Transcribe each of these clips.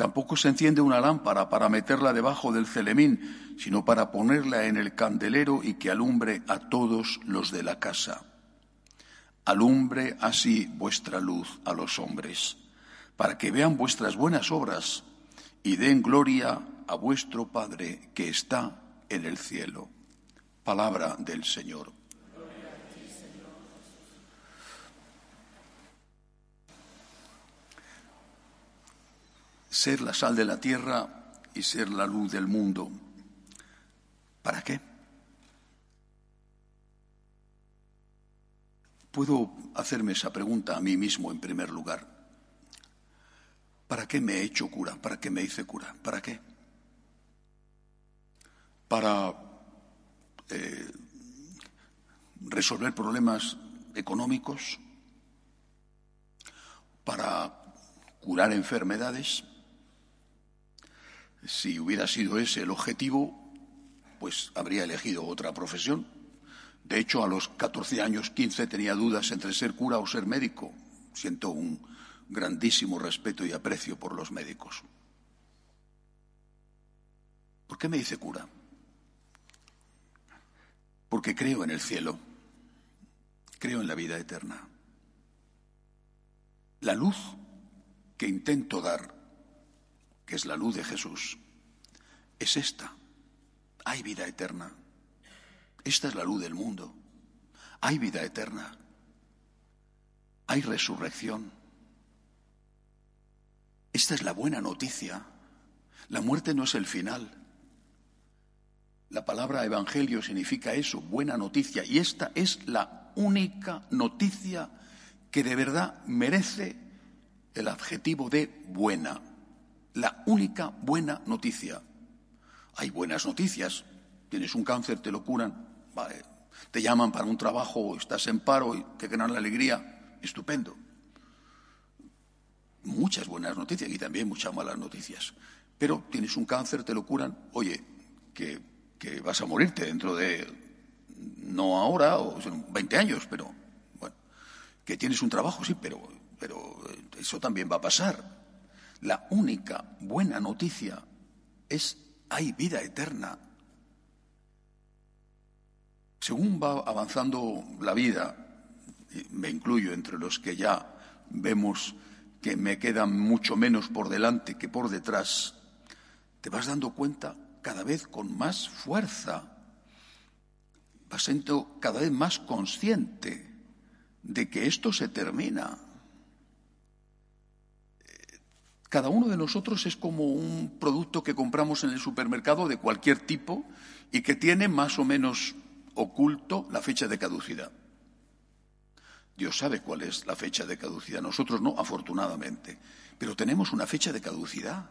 Tampoco se enciende una lámpara para meterla debajo del celemín, sino para ponerla en el candelero y que alumbre a todos los de la casa. Alumbre así vuestra luz a los hombres, para que vean vuestras buenas obras y den gloria a vuestro Padre que está en el cielo. Palabra del Señor. Ser la sal de la tierra y ser la luz del mundo. ¿Para qué? Puedo hacerme esa pregunta a mí mismo en primer lugar. ¿Para qué me he hecho cura? ¿Para qué me hice cura? ¿Para qué? Para eh, resolver problemas económicos, para curar enfermedades. Si hubiera sido ese el objetivo, pues habría elegido otra profesión. De hecho, a los 14 años, 15, tenía dudas entre ser cura o ser médico. Siento un grandísimo respeto y aprecio por los médicos. ¿Por qué me hice cura? Porque creo en el cielo, creo en la vida eterna. La luz que intento dar, que es la luz de Jesús, es esta. Hay vida eterna. Esta es la luz del mundo. Hay vida eterna. Hay resurrección. Esta es la buena noticia. La muerte no es el final. La palabra evangelio significa eso, buena noticia. Y esta es la única noticia que de verdad merece el adjetivo de buena. La única buena noticia. Hay buenas noticias. Tienes un cáncer, te lo curan. Te llaman para un trabajo, estás en paro y te ganan la alegría. Estupendo. Muchas buenas noticias y también muchas malas noticias. Pero tienes un cáncer, te lo curan. Oye, que que vas a morirte dentro de, no ahora, o 20 años, pero bueno, que tienes un trabajo, sí, pero, pero eso también va a pasar. La única buena noticia es hay vida eterna. Según va avanzando la vida, me incluyo entre los que ya vemos que me quedan mucho menos por delante que por detrás, te vas dando cuenta cada vez con más fuerza, vas siendo cada vez más consciente de que esto se termina. Cada uno de nosotros es como un producto que compramos en el supermercado de cualquier tipo y que tiene más o menos oculto la fecha de caducidad. Dios sabe cuál es la fecha de caducidad, nosotros no, afortunadamente, pero tenemos una fecha de caducidad.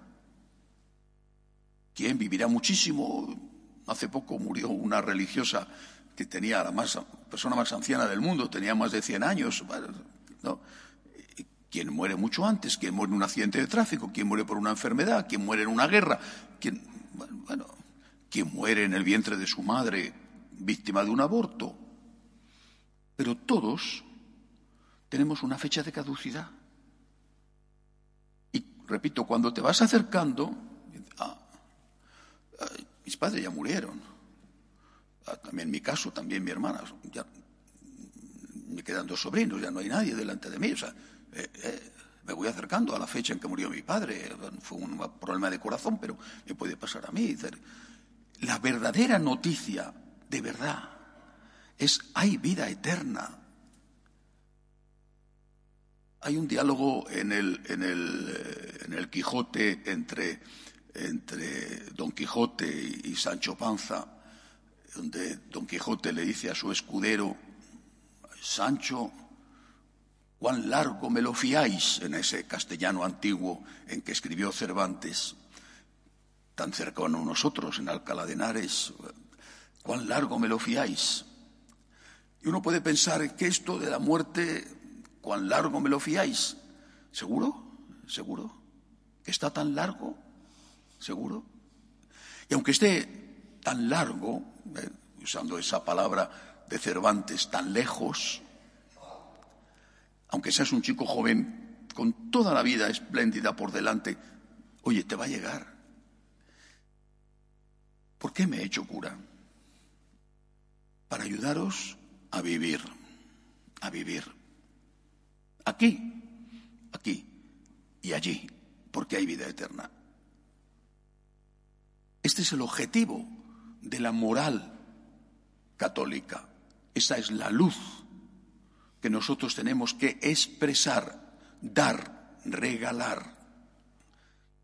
¿Quién vivirá muchísimo? Hace poco murió una religiosa que tenía la más, persona más anciana del mundo, tenía más de 100 años. ¿no? ¿Quién muere mucho antes? ¿Quién muere en un accidente de tráfico? ¿Quién muere por una enfermedad? ¿Quién muere en una guerra? ¿Quién, bueno, ¿quién muere en el vientre de su madre víctima de un aborto? Pero todos tenemos una fecha de caducidad. Y repito, cuando te vas acercando, ah, mis padres ya murieron. Ah, también mi caso, también mi hermana. Me quedan dos sobrinos, ya no hay nadie delante de mí. O sea, eh, eh, me voy acercando a la fecha en que murió mi padre. Fue un problema de corazón, pero me puede pasar a mí. La verdadera noticia, de verdad, es hay vida eterna. Hay un diálogo en el, en el, en el Quijote entre entre Don Quijote y Sancho Panza, donde Don Quijote le dice a su escudero, Sancho, cuán largo me lo fiáis en ese castellano antiguo en que escribió Cervantes, tan cercano a nosotros en Alcalá de Henares, cuán largo me lo fiáis. Y uno puede pensar que esto de la muerte, cuán largo me lo fiáis. ¿Seguro? ¿Seguro? ¿Que está tan largo? ¿Seguro? Y aunque esté tan largo, eh, usando esa palabra de Cervantes, tan lejos, aunque seas un chico joven con toda la vida espléndida por delante, oye, te va a llegar. ¿Por qué me he hecho cura? Para ayudaros a vivir, a vivir. Aquí, aquí y allí, porque hay vida eterna. Este es el objetivo de la moral católica. Esa es la luz que nosotros tenemos que expresar, dar, regalar.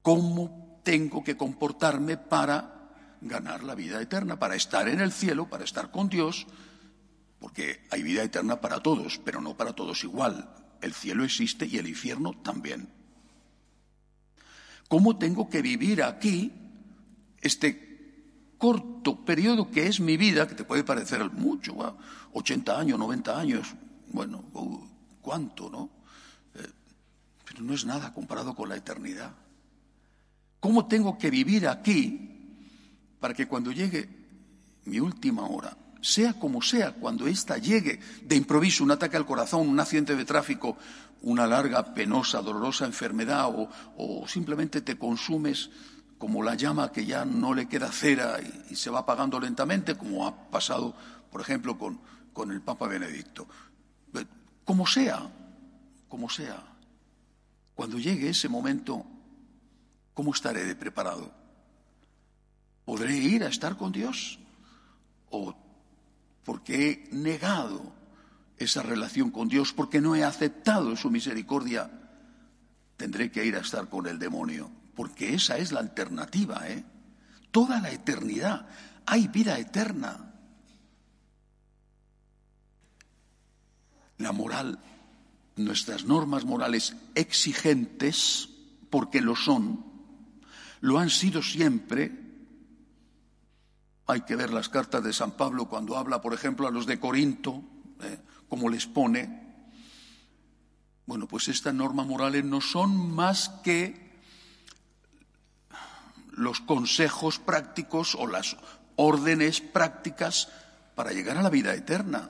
¿Cómo tengo que comportarme para ganar la vida eterna, para estar en el cielo, para estar con Dios? Porque hay vida eterna para todos, pero no para todos igual. El cielo existe y el infierno también. ¿Cómo tengo que vivir aquí este corto periodo que es mi vida, que te puede parecer mucho, 80 años, 90 años, bueno, uh, ¿cuánto, no? Eh, pero no es nada comparado con la eternidad. ¿Cómo tengo que vivir aquí para que cuando llegue mi última hora, sea como sea, cuando ésta llegue de improviso, un ataque al corazón, un accidente de tráfico, una larga, penosa, dolorosa enfermedad o, o simplemente te consumes como la llama que ya no le queda cera y, se va apagando lentamente, como ha pasado, por ejemplo, con, con el Papa Benedicto. Como sea, como sea, cuando llegue ese momento, ¿cómo estaré preparado? ¿Podré ir a estar con Dios? ¿O porque he negado esa relación con Dios, porque no he aceptado su misericordia, tendré que ir a estar con el demonio? porque esa es la alternativa, ¿eh? Toda la eternidad. Hay vida eterna. La moral, nuestras normas morales exigentes, porque lo son, lo han sido siempre. Hay que ver las cartas de San Pablo cuando habla, por ejemplo, a los de Corinto, ¿eh? como les pone. Bueno, pues estas normas morales no son más que los consejos prácticos o las órdenes prácticas para llegar a la vida eterna.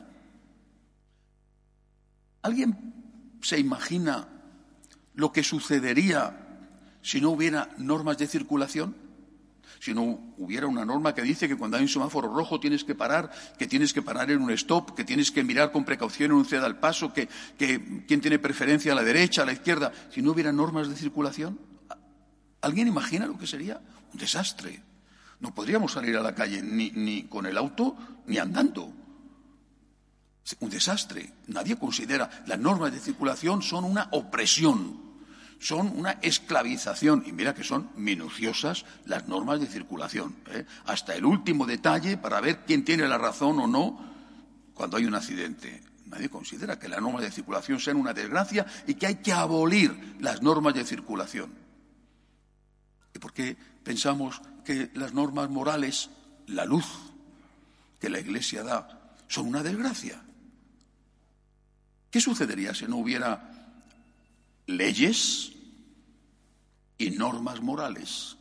¿Alguien se imagina lo que sucedería si no hubiera normas de circulación? Si no hubiera una norma que dice que cuando hay un semáforo rojo tienes que parar, que tienes que parar en un stop, que tienes que mirar con precaución en un ceda al paso, que, que quién tiene preferencia a la derecha, a la izquierda. Si no hubiera normas de circulación, ¿alguien imagina lo que sería? Un desastre. No podríamos salir a la calle ni, ni con el auto ni andando. Un desastre. Nadie considera. Las normas de circulación son una opresión, son una esclavización. Y mira que son minuciosas las normas de circulación. ¿eh? Hasta el último detalle para ver quién tiene la razón o no cuando hay un accidente. Nadie considera que las normas de circulación sean una desgracia y que hay que abolir las normas de circulación. ¿Y por qué pensamos que las normas morales, la luz que la Iglesia da, son una desgracia. ¿Qué sucedería si no hubiera leyes y normas morales?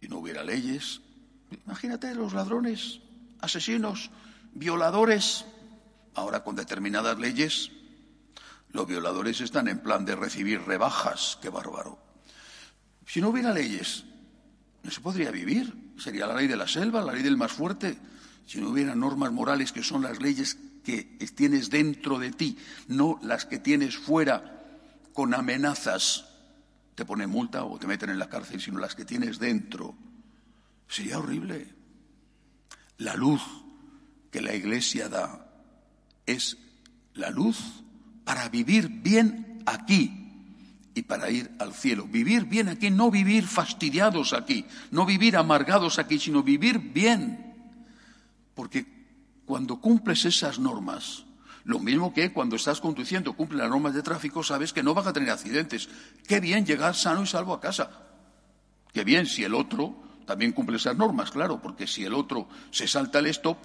Si no hubiera leyes, imagínate los ladrones, asesinos, violadores. Ahora con determinadas leyes, los violadores están en plan de recibir rebajas. ¡Qué bárbaro! Si no hubiera leyes, no se podría vivir. Sería la ley de la selva, la ley del más fuerte. Si no hubiera normas morales que son las leyes que tienes dentro de ti, no las que tienes fuera con amenazas, te ponen multa o te meten en la cárcel, sino las que tienes dentro. Sería horrible. La luz que la Iglesia da es la luz para vivir bien aquí, y para ir al cielo. Vivir bien aquí, no vivir fastidiados aquí, no vivir amargados aquí, sino vivir bien. Porque cuando cumples esas normas, lo mismo que cuando estás conduciendo, cumple las normas de tráfico, sabes que no vas a tener accidentes. Qué bien llegar sano y salvo a casa. Qué bien si el otro también cumple esas normas, claro, porque si el otro se salta el stop,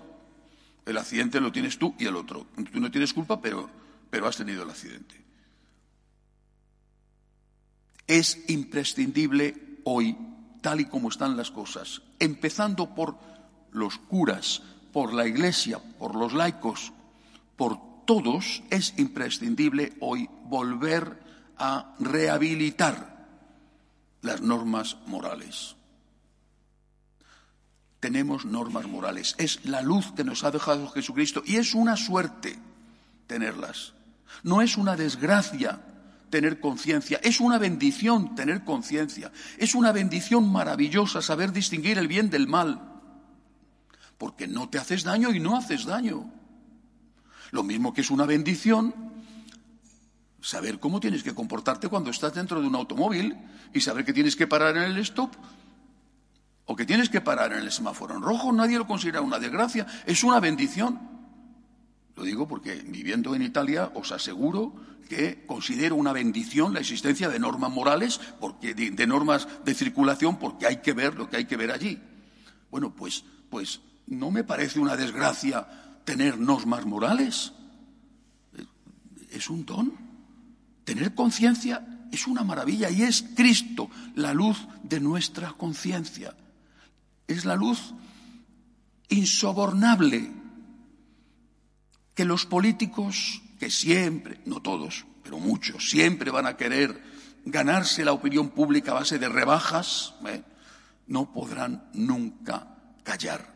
el accidente lo tienes tú y el otro. Tú no tienes culpa, pero, pero has tenido el accidente. Es imprescindible hoy, tal y como están las cosas, empezando por los curas, por la Iglesia, por los laicos, por todos, es imprescindible hoy volver a rehabilitar las normas morales. Tenemos normas morales. Es la luz que nos ha dejado Jesucristo y es una suerte tenerlas. No es una desgracia tener conciencia, es una bendición tener conciencia, es una bendición maravillosa saber distinguir el bien del mal, porque no te haces daño y no haces daño. Lo mismo que es una bendición saber cómo tienes que comportarte cuando estás dentro de un automóvil y saber que tienes que parar en el stop o que tienes que parar en el semáforo en rojo. Nadie lo considera una desgracia, es una bendición. Lo digo porque viviendo en Italia os aseguro que considero una bendición la existencia de normas morales, porque, de, normas de circulación, porque hay que ver lo que hay que ver allí. Bueno, pues, pues no me parece una desgracia tener normas morales. Es un don. Tener conciencia es una maravilla y es Cristo la luz de nuestra conciencia. Es la luz insobornable que los políticos, que siempre, no todos, pero muchos, siempre van a querer ganarse la opinión pública a base de rebajas, ¿eh? no podrán nunca callar.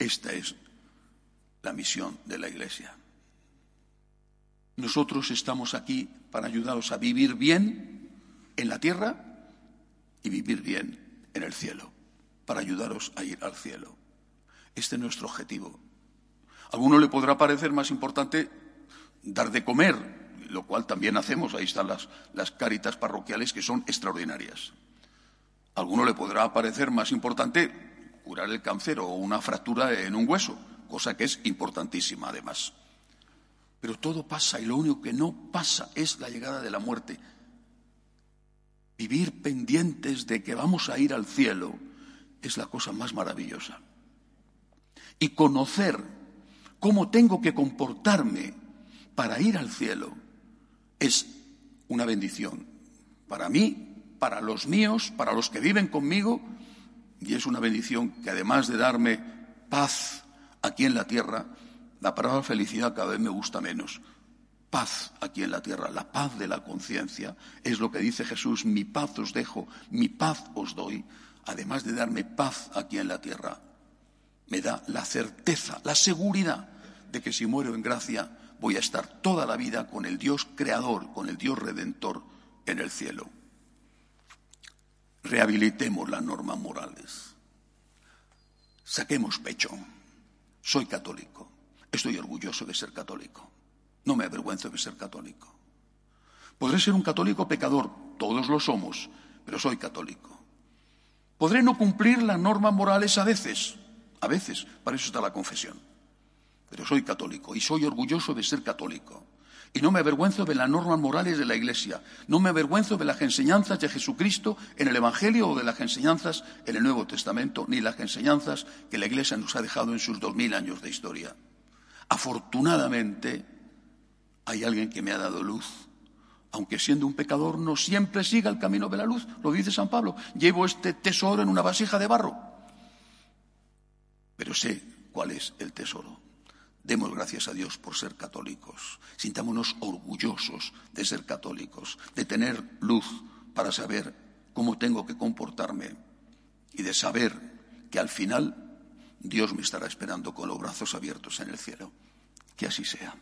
Esta es la misión de la Iglesia. Nosotros estamos aquí para ayudaros a vivir bien en la tierra y vivir bien en el cielo, para ayudaros a ir al cielo. Este es nuestro objetivo. A alguno le podrá parecer más importante dar de comer, lo cual también hacemos, ahí están las, las parroquiales que son extraordinarias. A alguno le podrá parecer más importante curar el cáncer o una fractura en un hueso, cosa que es importantísima además. Pero todo pasa y lo único que no pasa es la llegada de la muerte. Vivir pendientes de que vamos a ir al cielo es la cosa más maravillosa. Y conocer cómo tengo que comportarme para ir al cielo es una bendición para mí, para los míos, para los que viven conmigo, y es una bendición que además de darme paz aquí en la tierra, la palabra felicidad cada vez me gusta menos. Paz aquí en la tierra, la paz de la conciencia, es lo que dice Jesús, mi paz os dejo, mi paz os doy, además de darme paz aquí en la tierra, me da la certeza, la seguridad de que si muero en gracia voy a estar toda la vida con el Dios creador, con el Dios redentor en el cielo. Rehabilitemos las normas morales. Saquemos pecho. Soy católico. Estoy orgulloso de ser católico. No me avergüenzo de ser católico. Podré ser un católico pecador, todos lo somos, pero soy católico. Podré no cumplir las normas morales a veces, a veces, para eso está la confesión pero soy católico y soy orgulloso de ser católico. Y no me avergüenzo de las normas morales de la Iglesia, no me avergüenzo de las enseñanzas de Jesucristo en el Evangelio o de las enseñanzas en el Nuevo Testamento, ni las enseñanzas que la Iglesia nos ha dejado en sus dos mil años de historia. Afortunadamente, hay alguien que me ha dado luz. Aunque siendo un pecador no siempre siga el camino de la luz, lo dice San Pablo. Llevo este tesoro en una vasija de barro. Pero sé cuál es el tesoro. Demos gracias a Dios por ser católicos. Sintámonos orgullosos de ser católicos, de tener luz para saber cómo tengo que comportarme y de saber que al final Dios me estará esperando con los brazos abiertos en el cielo. Que así sea.